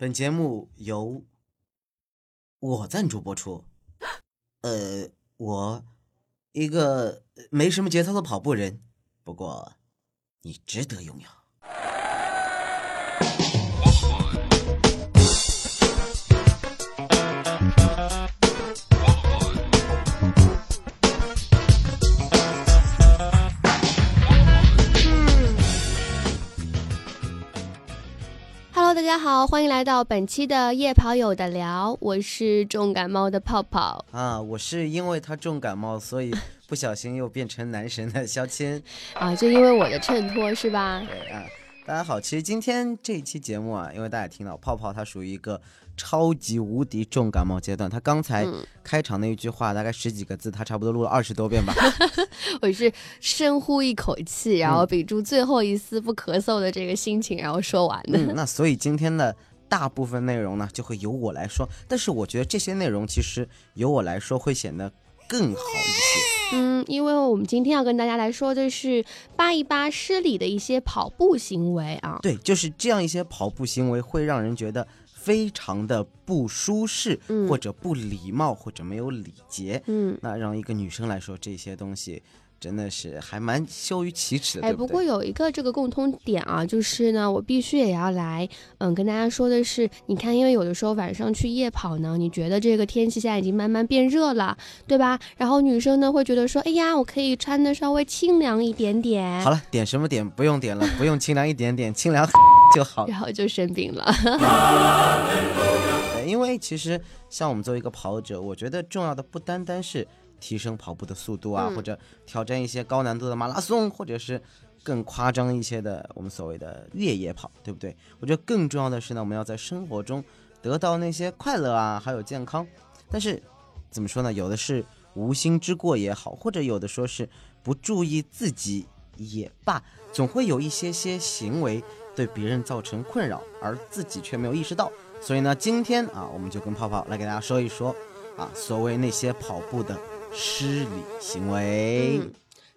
本节目由我赞助播出。呃，我一个没什么节操的跑步人，不过你值得拥有。家好，欢迎来到本期的夜跑有的聊，我是重感冒的泡泡。啊，我是因为他重感冒，所以不小心又变成男神的肖谦。啊，就因为我的衬托是吧？对啊，大家好，其实今天这一期节目啊，因为大家听到泡泡他属于一个超级无敌重感冒阶段，他刚才嗯开场那一句话大概十几个字，他差不多录了二十多遍吧。我是深呼一口气，然后屏住最后一丝不咳嗽的这个心情，然后说完的。嗯，那所以今天的大部分内容呢，就会由我来说。但是我觉得这些内容其实由我来说会显得更好一些。嗯，因为我们今天要跟大家来说的是扒一扒失礼的一些跑步行为啊。对，就是这样一些跑步行为会让人觉得非常的不舒适，嗯或者不礼貌，或者没有礼节。嗯，那让一个女生来说，这些东西真的是还蛮羞于启齿的，哎，对对？不过有一个这个共通点啊，就是呢，我必须也要来，嗯，跟大家说的是，你看，因为有的时候晚上去夜跑呢，你觉得这个天气现在已经慢慢变热了，对吧？然后女生呢会觉得说，哎呀，我可以穿的稍微清凉一点点，好了，点什么点不用点了，不用清凉一点点，清凉 就好。然后就生病了。对，因为其实像我们作为一个跑者，我觉得重要的不单单是提升跑步的速度啊，嗯或者挑战一些高难度的马拉松，或者是更夸张一些的我们所谓的越野跑，对不对？我觉得更重要的是呢，我们要在生活中得到那些快乐啊，还有健康。但是怎么说呢？有的是无心之过也好，或者有的说是不注意自己也罢，总会有一些些行为对别人造成困扰，而自己却没有意识到。所以呢，今天啊，我们就跟泡泡来给大家说一说啊，所谓那些跑步的失礼行为。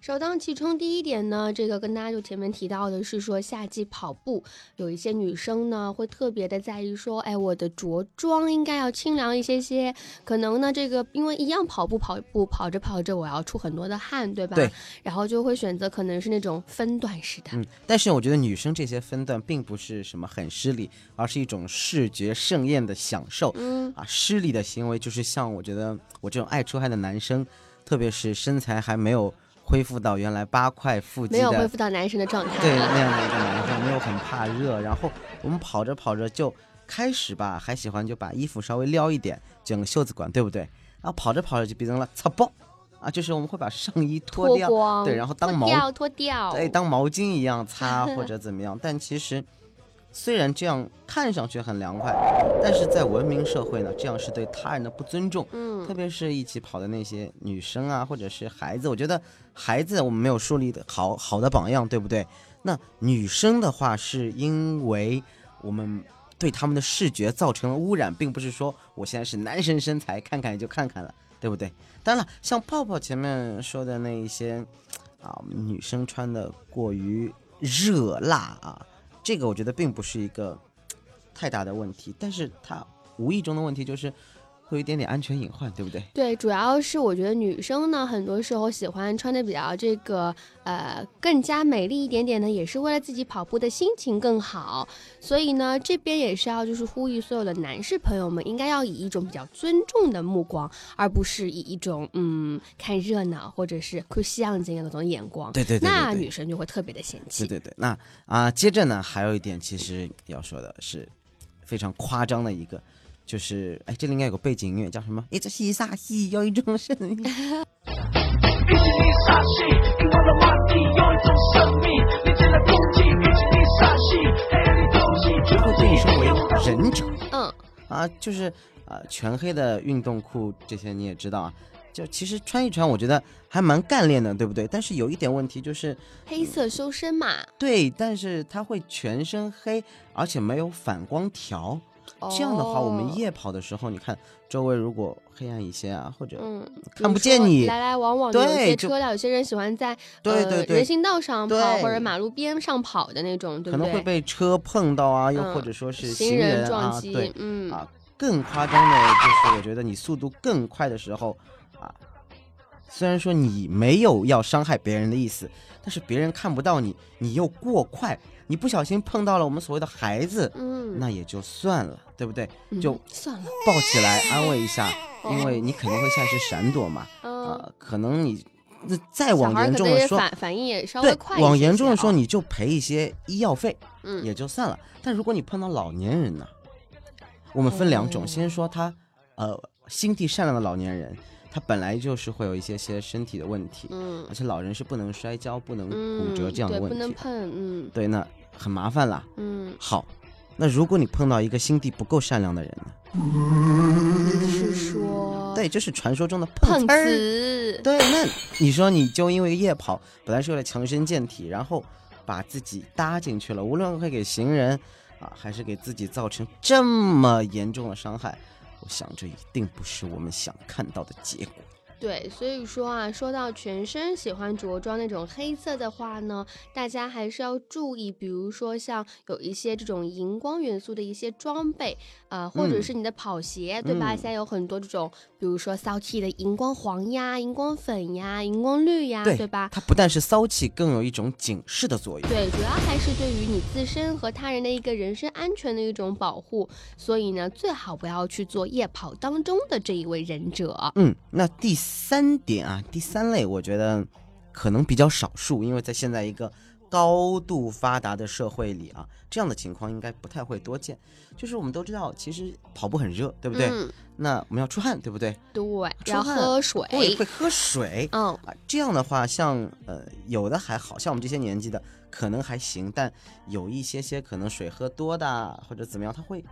首当其冲，第一点呢，这个跟大家就前面提到的是说，夏季跑步有一些女生呢会特别的在意说，哎，我的着装应该要清凉一些些。可能呢，这个因为一样跑步跑步跑着跑着，我要出很多的汗，对吧？对。然后就会选择可能是那种分段式的。嗯，但是我觉得女生这些分段并不是什么很失礼，而是一种视觉盛宴的享受。嗯啊，失礼的行为就是像我觉得我这种爱出汗的男生，特别是身材还没有恢复到原来八块腹肌没有恢，复到男神的状态。对那样的一个男生，没有很怕热，然后我们跑着跑着就开始吧，还喜欢就把衣服稍微撩一点，整个袖子管，对不对？然后跑着跑着就变成了擦爆啊，就是我们会把上衣脱掉，脱，对然后当毛脱掉脱掉，对，当毛巾一样擦或者怎么样。但其实，虽然这样看上去很凉快，但是在文明社会呢，这样是对他人的不尊重。嗯特别是一起跑的那些女生啊，或者是孩子，我觉得孩子我们没有树立的好好的榜样，对不对？那女生的话，是因为我们对他们的视觉造成了污染，并不是说我现在是男神身材，看看也就看看了，对不对？当然了，像泡泡前面说的那一些啊，女生穿的过于热辣啊，这个我觉得并不是一个太大的问题，但是他无意中的问题就是会有一点点安全隐患，对不对？对，主要是我觉得女生呢，很多时候喜欢穿的比较这个呃更加美丽一点点呢，也是为了自己跑步的心情更好。所以呢，这边也是要就是呼吁所有的男士朋友们，应该要以一种比较尊重的目光，而不是以一种嗯看热闹或者是看相镜的那种眼光。对对对对那女生就会特别的嫌弃。对对对，那啊、接着呢，还有一点其实要说的是非常夸张的一个，就是哎，这里应该有个背景音乐，叫什么？一只西沙西，有一种声音。一起你傻戏，有一种生命，连接了空气。一起你傻戏，黑暗里东西就会被称为忍者嗯，啊，就是啊、全黑的运动裤这些你也知道啊，就其实穿一穿，我觉得还蛮干练的，对不对？但是有一点问题就是，黑色修身嘛。对，但是它会全身黑，而且没有反光条这样的话，我们哦夜跑的时候，你看周围如果黑暗一些啊，或者嗯，看不见你来来往往的有一对就些车辆，有些人喜欢在对对对呃人行道上跑或者马路边上跑的那种，对不对？可能会被车碰到啊，又嗯或者说是行人撞击，嗯啊，更夸张的就是，我觉得你速度更快的时候啊，虽然说你没有要伤害别人的意思，但是别人看不到你，你又过快，你不小心碰到了我们所谓的孩子，嗯，那也就算了，对不对？嗯就算了，抱起来安慰一下，因为你肯定会下意识闪躲嘛，嗯，啊，可能你那再往严重的说，反反应也稍微对快，一往严重的说，你就赔一些医药费。嗯也就算了。但如果你碰到老年人呢，我们分两种，哦先说他，呃，心地善良的老年人，他本来就是会有一些些身体的问题，嗯而且老人是不能摔跤、不能骨嗯，折这样的对，问不能题，碰，嗯对，那很麻烦啦。嗯，好，那如果你碰到一个心地不够善良的人呢？是说对，就是传说中的碰。瓷，对，那你说你就因为夜跑，本来是为了强身健体，然后把自己搭进去了，无论会给行人啊，还是给自己造成这么严重的伤害，我想这一定不是我们想看到的结果。对，所以说啊，说到全身喜欢着装那种黑色的话呢，大家还是要注意，比如说像有一些这种荧光元素的一些装备，呃，或者嗯是你的跑鞋，对吧？嗯现在有很多这种，比如说骚气的荧光黄呀、荧光粉呀、荧光绿呀，对对吧？它不但是骚气，更有一种警示的作用。对，主要还是对于你自身和他人的一个人身安全的一种保护，所以呢，最好不要去做夜跑当中的这一位忍者。嗯，那第三点啊，第三类，我觉得可能比较少数，因为在现在一个高度发达的社会里啊，这样的情况应该不太会多见。就是我们都知道，其实跑步很热，对不对？嗯，那我们要出汗，对不对？对，要出汗喝水。会会喝水嗯，啊。这样的话，像呃有的还好像我们这些年纪的可能还行，但有一些些可能水喝多的啊或者怎么样，他会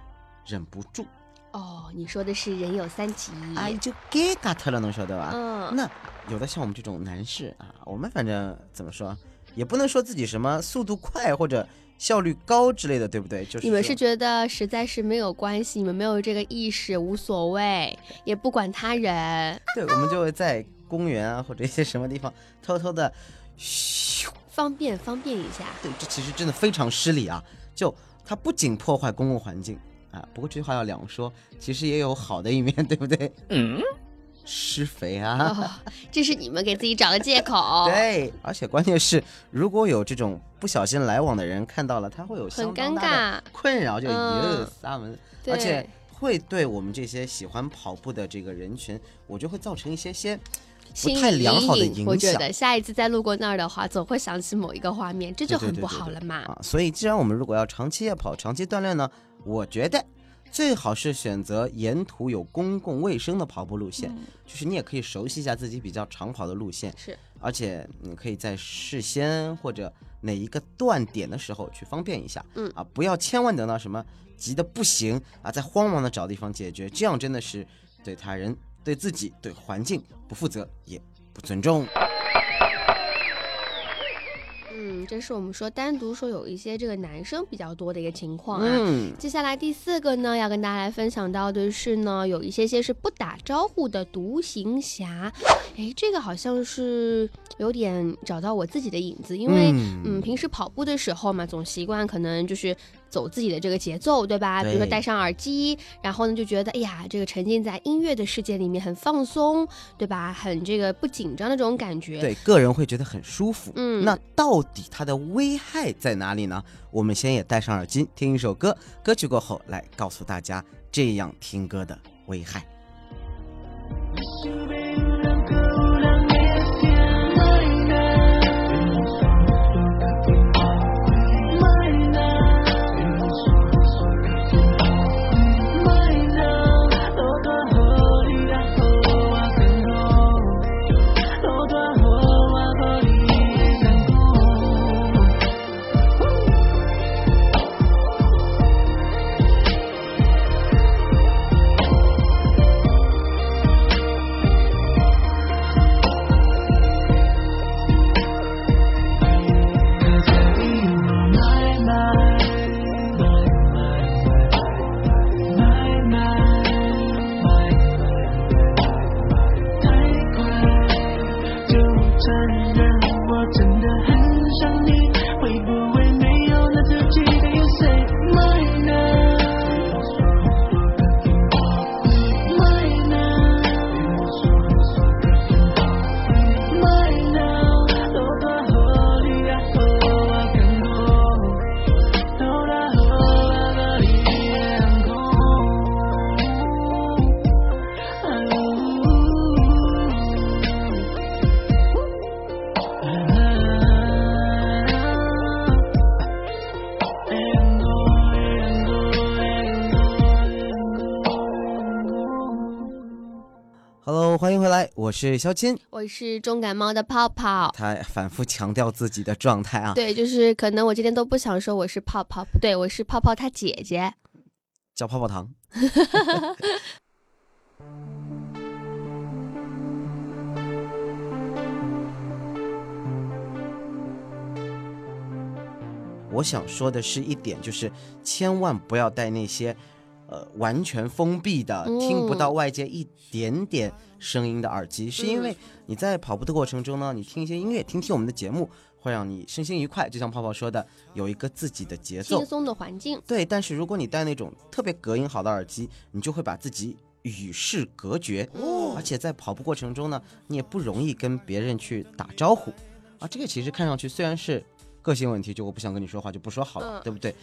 忍不住，哦，你说的是人有三急。哎，就给嘎特了，能晓得吧？嗯，那有的像我们这种男士啊，我们反正怎么说，也不能说自己什么速度快或者效率高之类的，对不对？就是你们是觉得实在是没有关系，你们没有这个意识，无所谓，也不管他人，对，我们就会在公园啊或者一些什么地方偷偷的，嘘，方便方便一下。对，这其实真的非常失礼啊！就它不仅破坏公共环境啊，不过这句话要两说，其实也有好的一面，对不对？嗯，施肥啊。哦，这是你们给自己找的借口。对，而且关键是，如果有这种不小心来往的人看到了，他会有很相当尴大的尬。困扰，就嗯哟撒门，对而且会对我们这些喜欢跑步的这个人群，我觉得会造成一些些不心太良好的影响我觉得下一次再路过那儿的话，总会想起某一个画面，这就很不对对对对对好了嘛。啊。所以，既然我们如果要长期夜跑、长期锻炼呢，我觉得最好是选择沿途有公共卫生的跑步路线，就是你也可以熟悉一下自己比较长跑的路线，是，而且你可以在事先或者哪一个断点的时候去方便一下，嗯。啊，不要千万等到什么急的不行啊，再慌忙的找地方解决，这样真的是对他人、对自己、对环境不负责，也不尊重。嗯，这是我们说单独说有一些这个男生比较多的一个情况啊。嗯，接下来第四个呢，要跟大家来分享到的是呢，有一些些是不打招呼的独行侠。哎，这个好像是有点找到我自己的影子，因为嗯嗯平时跑步的时候嘛，总习惯可能就是走自己的这个节奏，对吧？比如说戴上耳机，然后呢就觉得哎呀，这个沉浸在音乐的世界里面很放松，对吧？很这个不紧张的这种感觉。对，个人会觉得很舒服。嗯那到底它的危害在哪里呢？我们先也戴上耳机听一首歌，歌曲过后来告诉大家这样听歌的危害。我是肖钦。我是重感冒的泡泡。他反复强调自己的状态啊，对，就是可能我今天都不想说我是泡泡，不对，我是泡泡他姐姐。叫泡泡糖。我想说的是一点，就是千万不要带那些，呃，完全封闭的、嗯听不到外界一点点声音的耳机，是因为嗯你在跑步的过程中呢，你听一些音乐，听听我们的节目，会让你身心愉快。就像泡泡说的，有一个自己的节奏轻。松的环境，对，但是如果你戴那种特别隔音好的耳机，你就会把自己与世隔绝，嗯而且在跑步过程中呢，你也不容易跟别人去打招呼啊。这个其实看上去虽然是个性问题，就我不想跟你说话就不说好了，嗯对不对？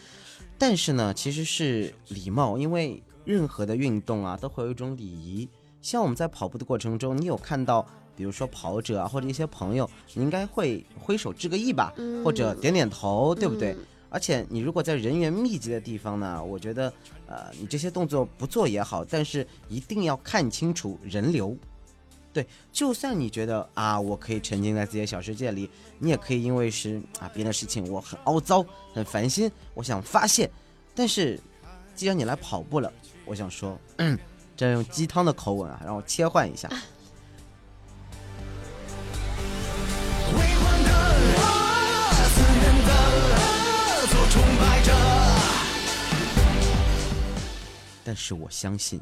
但是呢，其实是礼貌，因为任何的运动啊都会有一种礼仪。像我们在跑步的过程中，你有看到，比如说跑者啊或者一些朋友，你应该会挥手致个意吧，嗯或者点点头，对不对？嗯而且你如果在人员密集的地方呢，我觉得，呃，你这些动作不做也好，但是一定要看清楚人流。对，就算你觉得啊，我可以沉浸在自己的小世界里，你也可以因为是啊别的事情我很凹糟、很烦心，我想发泄。但是，既然你来跑步了，我想说，嗯，这样用鸡汤的口吻啊，让我切换一下。但是我相信，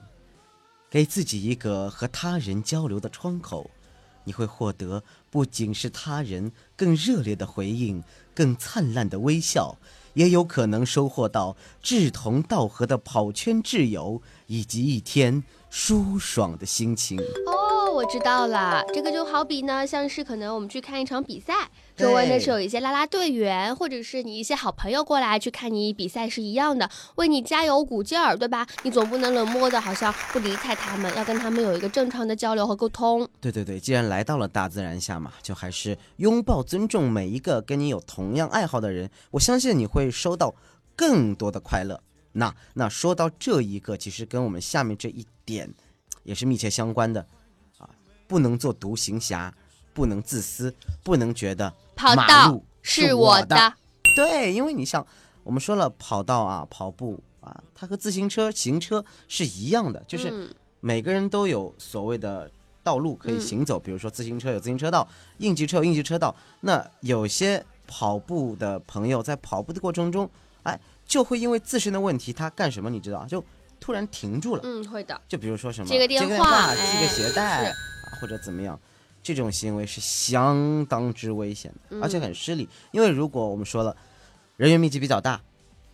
给自己一个和他人交流的窗口，你会获得不仅是他人更热烈的回应、更灿烂的微笑，也有可能收获到志同道合的跑圈挚友，以及一天舒爽的心情。哦，我知道了，这个就好比呢，像是可能我们去看一场比赛，周围呢是有一些啦啦队员，或者是你一些好朋友过来去看你比赛是一样的，为你加油鼓劲儿，对吧？你总不能冷漠的，好像不理睬他们，要跟他们有一个正常的交流和沟通。对对对，既然来到了大自然下嘛，就还是拥抱、尊重每一个跟你有同样爱好的人。我相信你会收到更多的快乐。那那说到这一个，其实跟我们下面这一点也是密切相关的啊，不能做独行侠，不能自私，不能觉得马跑道路是我我的，对，因为你像，我们说了跑道啊、跑步啊，它和自行车、行车是一样的，就是嗯每个人都有所谓的道路可以行走，比如说自行车有自行车道，应急车有应急车道。那有些跑步的朋友在跑步的过程中，哎，就会因为自身的问题，他干什么你知道？就突然停住了。嗯，会的。就比如说什么接个电电话系个哎鞋带、或者怎么样，这种行为是相当之危险的，而且嗯很失礼。因为如果我们说了人员密集比较大，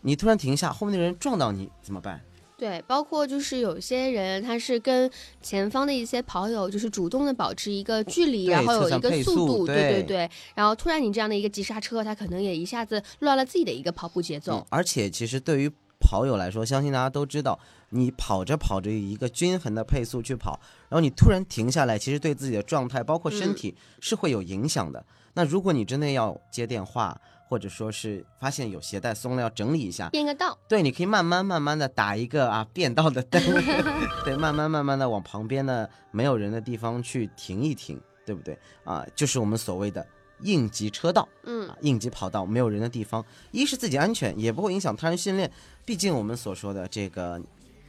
你突然停下，后面的人撞到你怎么办？对，包括就是有些人他是跟前方的一些跑友，就是主动的保持一个距离，然后有一个速速度，对对对对。然后突然你这样的一个急刹车，他可能也一下子乱了自己的一个跑步节奏嗯。而且其实对于跑友来说，相信大家都知道，你跑着跑着以一个均衡的配速去跑，然后你突然停下来，其实对自己的状态包括身嗯体是会有影响的。那如果你真的要接电话，或者说是发现有鞋带松了要整理一下，变个道，对，你可以慢慢慢慢的打一个啊变道的灯，对，慢慢慢慢的往旁边的没有人的地方去停一停，对不对啊？就是我们所谓的应急车道嗯啊，应急跑道，没有人的地方，一是自己安全，也不会影响他人训练。毕竟我们所说的这个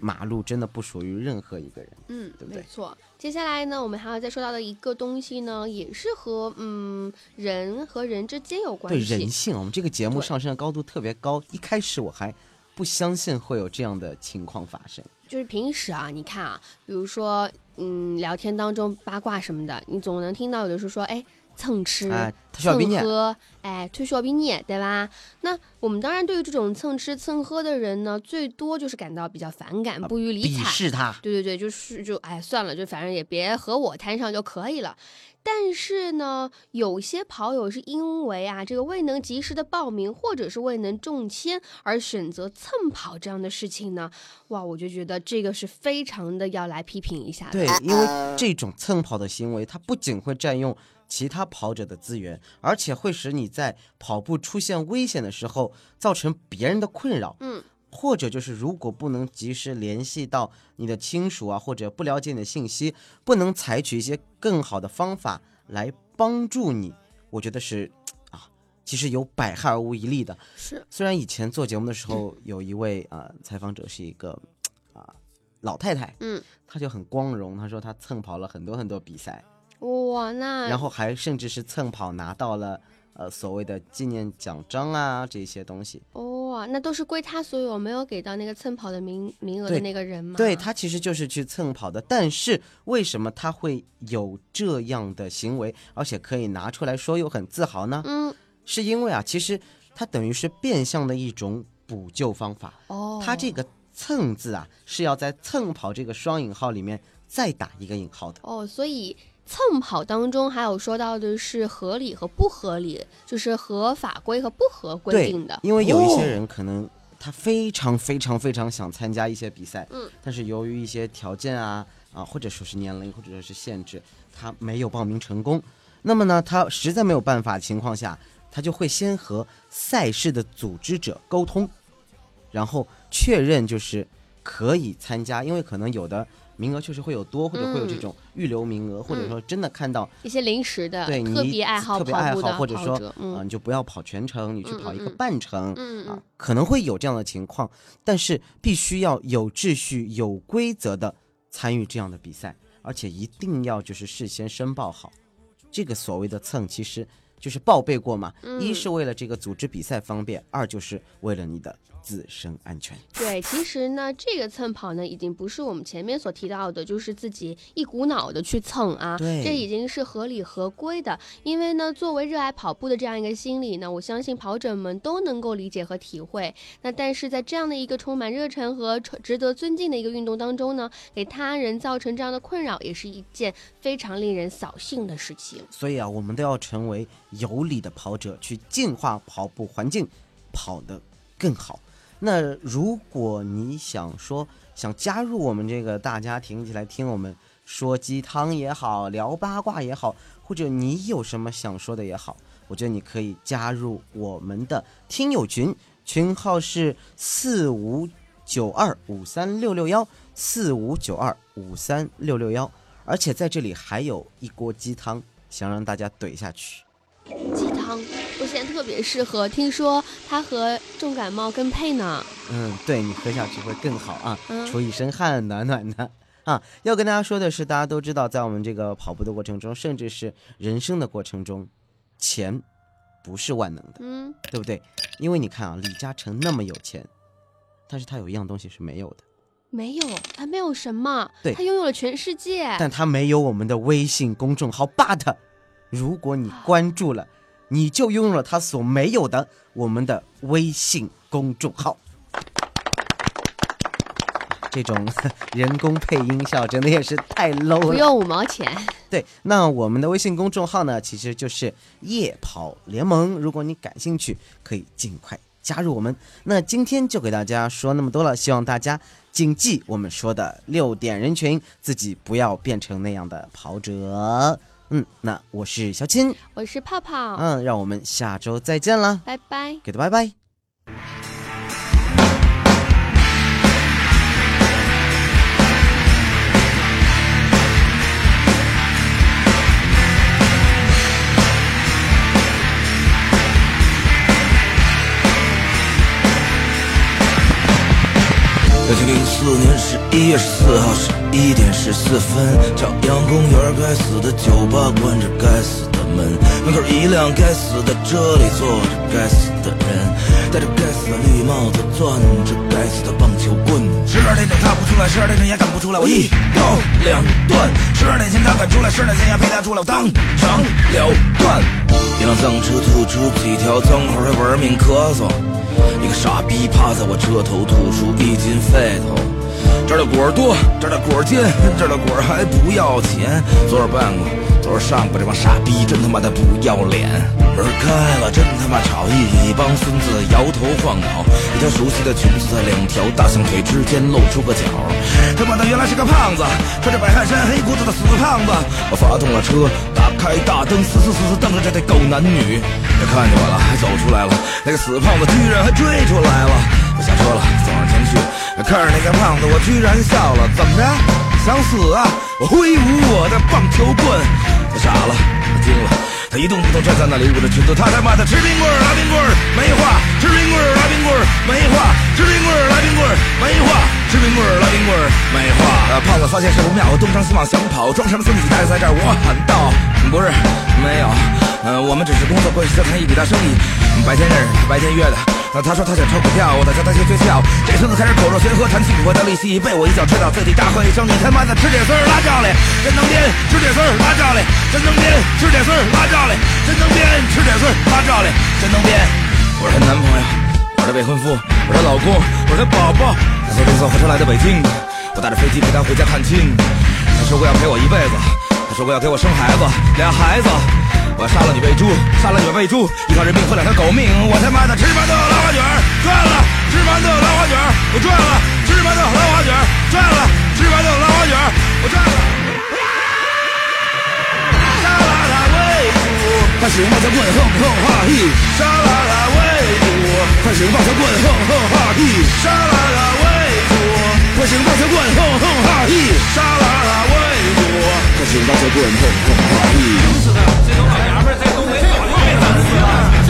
马路真的不属于任何一个人。嗯，对不对没错。接下来呢，我们还要再说到的一个东西呢，也是和嗯人和人之间有关对。人性，我们这个节目上升的高度特别高。一开始我还不相信会有这样的情况发生。就是平时啊，你看啊，比如说嗯聊天当中八卦什么的，你总能听到有的是说，哎，蹭吃。蹭喝，哎，推小比你，对吧？那我们当然对于这种蹭吃蹭喝的人呢，最多就是感到比较反感，不予理鄙睬。视他。对对对，就是就哎算了，就反正也别和我摊上就可以了。但是呢，有些跑友是因为啊这个未能及时的报名，或者是未能中签而选择蹭跑这样的事情呢，哇，我就觉得这个是非常的要来批评一下的。对，因为这种蹭跑的行为，它不仅会占用其他跑者的资源，而且会使你在跑步出现危险的时候造成别人的困扰。嗯，或者就是如果不能及时联系到你的亲属啊，或者不了解你的信息，不能采取一些更好的方法来帮助你，我觉得是啊，其实有百害而无一利的。是，虽然以前做节目的时候，有一位啊、呃采访者是一个啊、老太太，嗯，她就很光荣，她说她蹭跑了很多很多比赛，哇，那然后还甚至是蹭跑拿到了呃所谓的纪念奖章啊这些东西。哇，那都是归他所有，没有给到那个蹭跑的名名额的那个人吗？对他其实就是去蹭跑的，但是为什么他会有这样的行为，而且可以拿出来说又很自豪呢？嗯，是因为啊，其实他等于是变相的一种补救方法。哦，他这个“蹭”字啊，是要在“蹭跑”这个双引号里面再打一个引号的。哦，所以蹭跑当中还有说到的是合理和不合理，就是合法规和不合规定的，。因为有一些哦人可能他非常非常非常想参加一些比赛，嗯，但是由于一些条件啊啊，或者说是年龄，或者说是限制，他没有报名成功。那么呢，他实在没有办法情况下，他就会先和赛事的组织者沟通，然后确认就是可以参加，因为可能有的名额确实会有多，或者会有这嗯。种预留名额，或者说真的看到一些临时的对你特别爱好特别爱好，或者说，啊、嗯。你就不要跑全程，你去跑一个半程，啊可能会有这样的情况，但是必须要有秩序、有规则的参与这样的比赛，而且一定要就是事先申报好。这个所谓的蹭，其实就是报备过嘛，一嗯是为了这个组织比赛方便，二就是为了你的自身安全。对，其实呢，这个蹭跑呢，已经不是我们前面所提到的，就是自己一股脑的去蹭啊，这已经是合理合规的。因为呢，作为热爱跑步的这样一个心理呢，我相信跑者们都能够理解和体会。那但是在这样的一个充满热忱和值得尊敬的一个运动当中呢，给他人造成这样的困扰，也是一件非常令人扫兴的事情。所以啊，我们都要成为有理的跑者，去净化跑步环境，跑得更好。那如果你想说想加入我们这个大家庭，一起来听我们说鸡汤也好，聊八卦也好，或者你有什么想说的也好，我觉得你可以加入我们的听友群，群号是四五九二五三六六幺四五九二五三六六幺，而且在这里还有一锅鸡汤，想让大家怼下去。鸡汤，我现在特别适合，听说它和重感冒更配呢。嗯，对你喝下去会更好啊，嗯出一身汗，暖暖的啊。要跟大家说的是，大家都知道，在我们这个跑步的过程中，甚至是人生的过程中，钱不是万能的，嗯，对不对？因为你看啊，李嘉诚那么有钱，但是他有一样东西是没有的，没有，他没有什么，对他拥有了全世界。但他没有我们的微信公众号。but 如果你关注了，你就拥有了他所没有的我们的微信公众号。这种人工配音效真的也是太 low 了。不用五毛钱，对，那我们的微信公众号呢，其实就是夜跑联盟。如果你感兴趣，可以尽快加入我们。那今天就给大家说那么多了，希望大家谨记我们说的六点人群，自己不要变成那样的跑者。嗯，那我是小青，我是泡泡，嗯，让我们下周再见啦，拜拜。给的拜拜。二零零四年十一月十四号十一点十四分，朝阳公园该死的酒吧关着该死的门，门口一辆该死的车里坐着该死的人，戴着该死的绿帽子，攥着该死的棒球棍。十二点整他不出来，十二点整也赶不出来，我一刀两断。十二点前他敢出来，十二点前也陪他出来，我当场了断。一辆脏车吐出几条脏话，还玩命咳嗽。一个傻逼趴在我车头，吐出一斤肺头。这儿的果儿多，这儿的果儿尖，这儿的果儿还不要钱。昨儿办过，昨儿上过，这帮傻逼真他妈的不要脸。门开了，真他妈吵！一帮孙子摇头晃脑，一条熟悉的裙子在两条大象腿之间露出个角。他妈的原来是个胖子，穿着白汗衫黑裤子的死胖子。我发动了车，打开大灯，死死死死瞪着这对狗男女。他看见我了，还走出来了，那个死胖子居然还追出来了。我下车了，走上前去，看着那个胖子，我居然笑了。怎么着？想死啊！我挥舞我的棒球棍，他傻了，他惊了，他一动不动站在那里，捂着裙子，他他妈的吃冰棍儿拉冰棍儿没话，吃冰棍儿拉冰棍儿没话，吃冰棍儿拉冰棍儿没话，吃冰棍儿拉冰棍儿没话。呃，胖子发现事不妙，东张西望想跑，装什么孙子？你待在这儿，我喊道：不是，没有，呃，我们只是工作关系在谈一笔大生意，白天认识，白天约的。那他说他想炒股票，我在教他学诀窍。这孙子开始口若悬河，谈起股票的利息，被我一脚踹倒在地，大喝一声：“你他妈的吃铁丝儿拉教嘞，真能编！吃铁丝儿拉教嘞，真能编！吃铁丝儿拉教嘞，真能编！吃铁丝儿拉教嘞，真能编！”我是她男朋友，我是未婚夫，我是老公，我是宝宝。她从绿色火车来的北京，我搭着飞机陪她回家探亲。她说过要陪我一辈子，她说过要给我生孩子，俩孩子。我杀了你喂猪，杀了你喂猪，一条人命换两条狗命，我他妈的吃馒头拉花卷儿赚了，吃馒头拉花卷儿我赚了，吃馒头拉花卷儿赚了，吃馒头拉花卷儿我赚了。沙拉他喂猪，他使用棒球棍，哼哼哈嘿。沙拉拉喂猪，他使用棒球棍，哼哼哈嘿。沙拉拉喂猪，他使用棒球棍，哼哼哈嘿。沙拉拉喂猪，他使用棒球棍，哼哼哈嘿。这种老娘们在东北搞了一辈子，